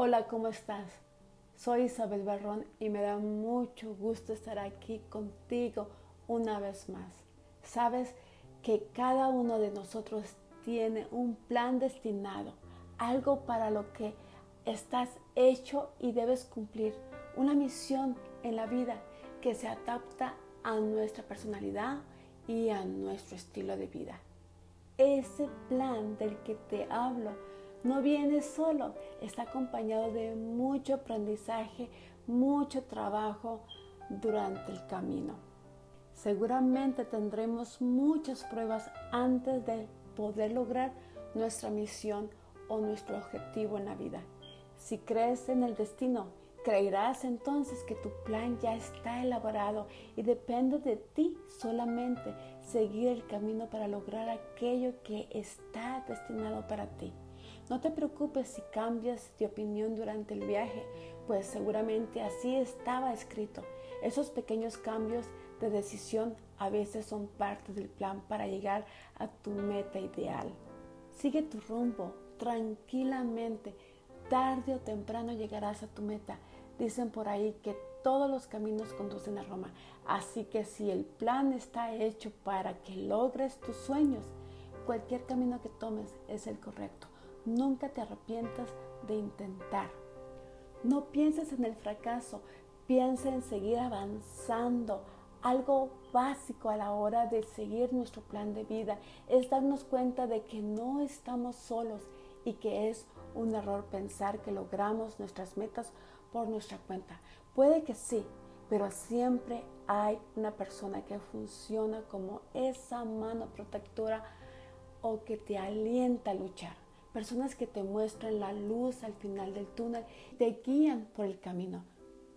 Hola, ¿cómo estás? Soy Isabel Barrón y me da mucho gusto estar aquí contigo una vez más. Sabes que cada uno de nosotros tiene un plan destinado, algo para lo que estás hecho y debes cumplir, una misión en la vida que se adapta a nuestra personalidad y a nuestro estilo de vida. Ese plan del que te hablo no viene solo, está acompañado de mucho aprendizaje, mucho trabajo durante el camino. Seguramente tendremos muchas pruebas antes de poder lograr nuestra misión o nuestro objetivo en la vida. Si crees en el destino, creerás entonces que tu plan ya está elaborado y depende de ti solamente seguir el camino para lograr aquello que está destinado para ti. No te preocupes si cambias de opinión durante el viaje, pues seguramente así estaba escrito. Esos pequeños cambios de decisión a veces son parte del plan para llegar a tu meta ideal. Sigue tu rumbo tranquilamente. Tarde o temprano llegarás a tu meta. Dicen por ahí que todos los caminos conducen a Roma. Así que si el plan está hecho para que logres tus sueños, cualquier camino que tomes es el correcto. Nunca te arrepientas de intentar. No pienses en el fracaso, piensa en seguir avanzando. Algo básico a la hora de seguir nuestro plan de vida es darnos cuenta de que no estamos solos y que es un error pensar que logramos nuestras metas por nuestra cuenta. Puede que sí, pero siempre hay una persona que funciona como esa mano protectora o que te alienta a luchar personas que te muestran la luz al final del túnel, te guían por el camino.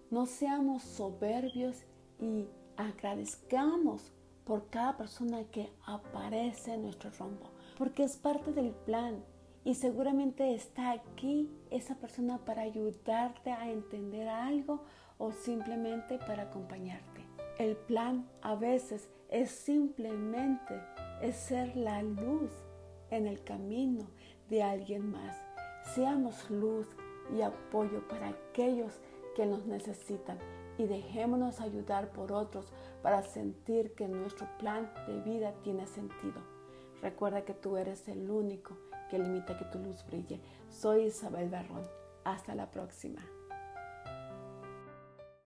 No seamos soberbios y agradezcamos por cada persona que aparece en nuestro rumbo, porque es parte del plan y seguramente está aquí esa persona para ayudarte a entender algo o simplemente para acompañarte. El plan a veces es simplemente ser la luz en el camino de alguien más. Seamos luz y apoyo para aquellos que nos necesitan y dejémonos ayudar por otros para sentir que nuestro plan de vida tiene sentido. Recuerda que tú eres el único que limita que tu luz brille. Soy Isabel Barrón. Hasta la próxima.